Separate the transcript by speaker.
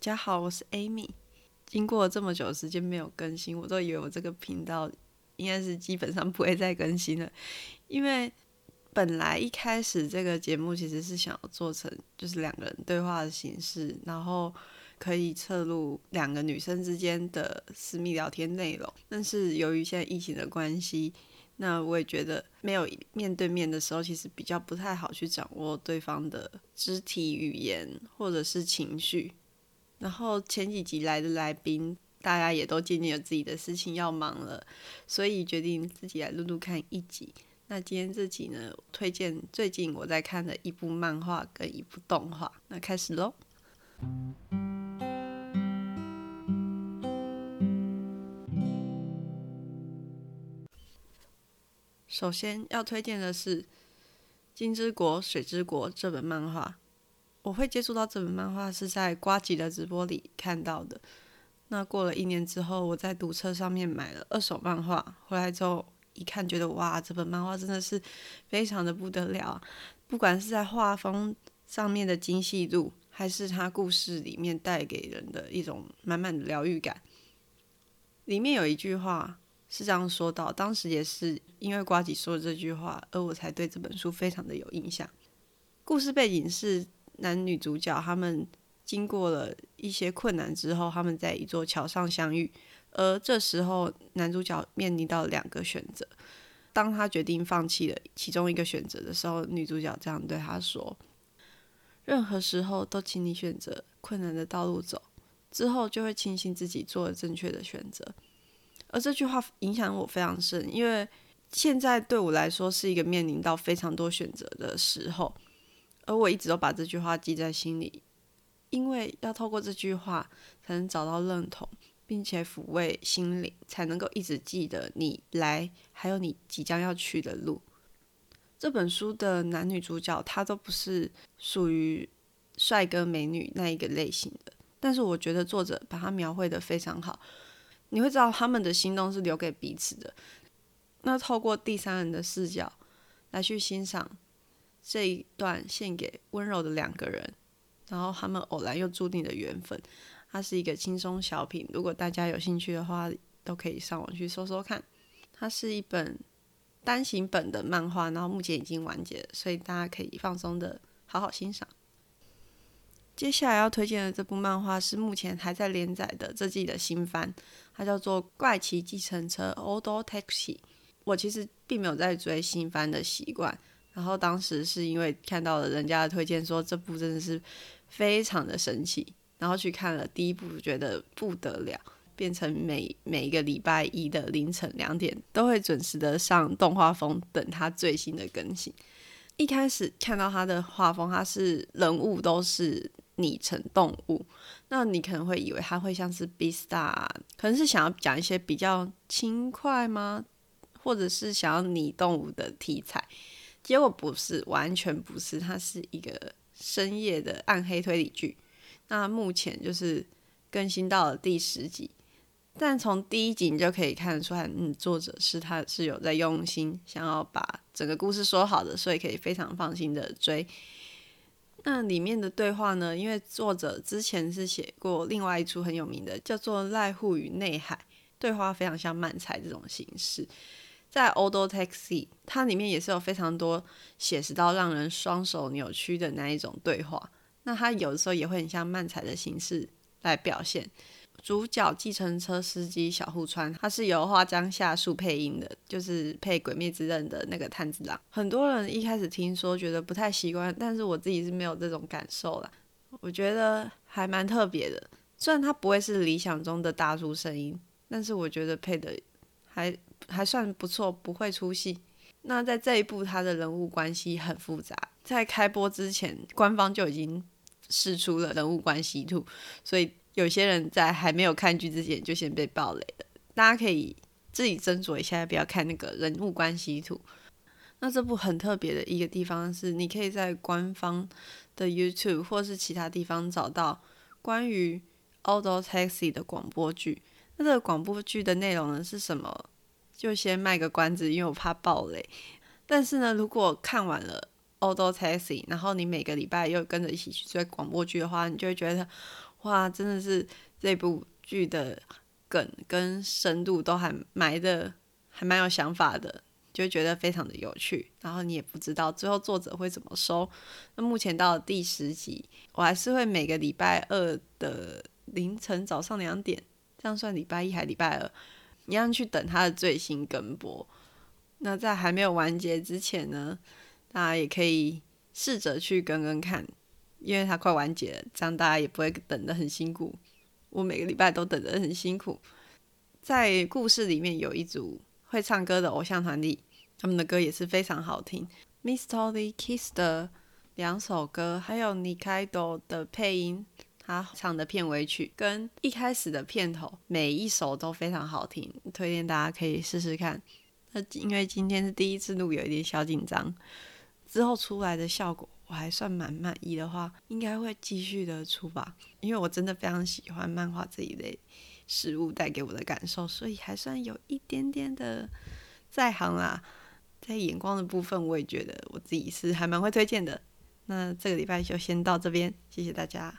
Speaker 1: 大家好，我是 Amy。经过这么久时间没有更新，我都以为我这个频道应该是基本上不会再更新了，因为本来一开始这个节目其实是想要做成就是两个人对话的形式，然后可以侧录两个女生之间的私密聊天内容，但是由于现在疫情的关系。那我也觉得没有面对面的时候，其实比较不太好去掌握对方的肢体语言或者是情绪。然后前几集来的来宾，大家也都渐渐有自己的事情要忙了，所以决定自己来录录看一集。那今天这集呢，推荐最近我在看的一部漫画跟一部动画。那开始喽。首先要推荐的是《金之国水之国》这本漫画。我会接触到这本漫画是在瓜吉的直播里看到的。那过了一年之后，我在读册上面买了二手漫画，回来之后一看，觉得哇，这本漫画真的是非常的不得了。不管是在画风上面的精细度，还是它故事里面带给人的一种满满的疗愈感。里面有一句话。是这样说到，当时也是因为瓜吉说的这句话，而我才对这本书非常的有印象。故事背景是男女主角他们经过了一些困难之后，他们在一座桥上相遇，而这时候男主角面临到两个选择。当他决定放弃了其中一个选择的时候，女主角这样对他说：“任何时候都请你选择困难的道路走，之后就会庆幸自己做了正确的选择。”而这句话影响我非常深，因为现在对我来说是一个面临到非常多选择的时候，而我一直都把这句话记在心里，因为要透过这句话才能找到认同，并且抚慰心灵，才能够一直记得你来，还有你即将要去的路。这本书的男女主角他都不是属于帅哥美女那一个类型的，但是我觉得作者把他描绘的非常好。你会知道他们的心动是留给彼此的。那透过第三人的视角来去欣赏这一段献给温柔的两个人，然后他们偶然又注定的缘分。它是一个轻松小品，如果大家有兴趣的话，都可以上网去搜搜看。它是一本单行本的漫画，然后目前已经完结了，所以大家可以放松的好好欣赏。接下来要推荐的这部漫画是目前还在连载的这季的新番，它叫做《怪奇计程车》（Old Taxi）。我其实并没有在追新番的习惯，然后当时是因为看到了人家的推荐，说这部真的是非常的神奇，然后去看了第一部，觉得不得了，变成每每一个礼拜一的凌晨两点都会准时的上动画风等它最新的更新。一开始看到它的画风，它是人物都是。拟成动物，那你可能会以为它会像是《Beast》，可能是想要讲一些比较轻快吗？或者是想要拟动物的题材？结果不是，完全不是，它是一个深夜的暗黑推理剧。那目前就是更新到了第十集，但从第一集你就可以看得出来，嗯，作者是他是有在用心，想要把整个故事说好的，所以可以非常放心的追。那里面的对话呢？因为作者之前是写过另外一出很有名的，叫做《濑户与内海》，对话非常像漫才这种形式。在《Old Taxi》，它里面也是有非常多写实到让人双手扭曲的那一种对话。那它有的时候也会很像漫才的形式来表现。主角计程车司机小户川，他是由花江夏树配音的，就是配《鬼灭之刃》的那个炭治郎。很多人一开始听说觉得不太习惯，但是我自己是没有这种感受啦。我觉得还蛮特别的。虽然他不会是理想中的大叔声音，但是我觉得配的还还算不错，不会出戏。那在这一部，他的人物关系很复杂，在开播之前，官方就已经试出了人物关系图，所以。有些人在还没有看剧之前就先被暴雷了，大家可以自己斟酌一下，不要看那个人物关系图。那这部很特别的一个地方是，你可以在官方的 YouTube 或是其他地方找到关于《Auto Taxi》的广播剧。那这个广播剧的内容呢是什么？就先卖个关子，因为我怕暴雷。但是呢，如果看完了《Old Taxi》，然后你每个礼拜又跟着一起去追广播剧的话，你就会觉得。哇，真的是这部剧的梗跟深度都还埋的还蛮有想法的，就觉得非常的有趣。然后你也不知道最后作者会怎么收。那目前到了第十集，我还是会每个礼拜二的凌晨早上两点，这样算礼拜一还礼拜二，一样去等它的最新更播。那在还没有完结之前呢，大家也可以试着去跟跟看。因为它快完结了，这样大家也不会等得很辛苦。我每个礼拜都等得很辛苦。在故事里面有一组会唱歌的偶像团体，他们的歌也是非常好听。Mystery Kiss 的两首歌，还有 Nikaido 的配音，他唱的片尾曲跟一开始的片头，每一首都非常好听，推荐大家可以试试看。那因为今天是第一次录，有一点小紧张，之后出来的效果。我还算蛮满意的话，应该会继续的出吧，因为我真的非常喜欢漫画这一类事物带给我的感受，所以还算有一点点的在行啦。在眼光的部分，我也觉得我自己是还蛮会推荐的。那这个礼拜就先到这边，谢谢大家。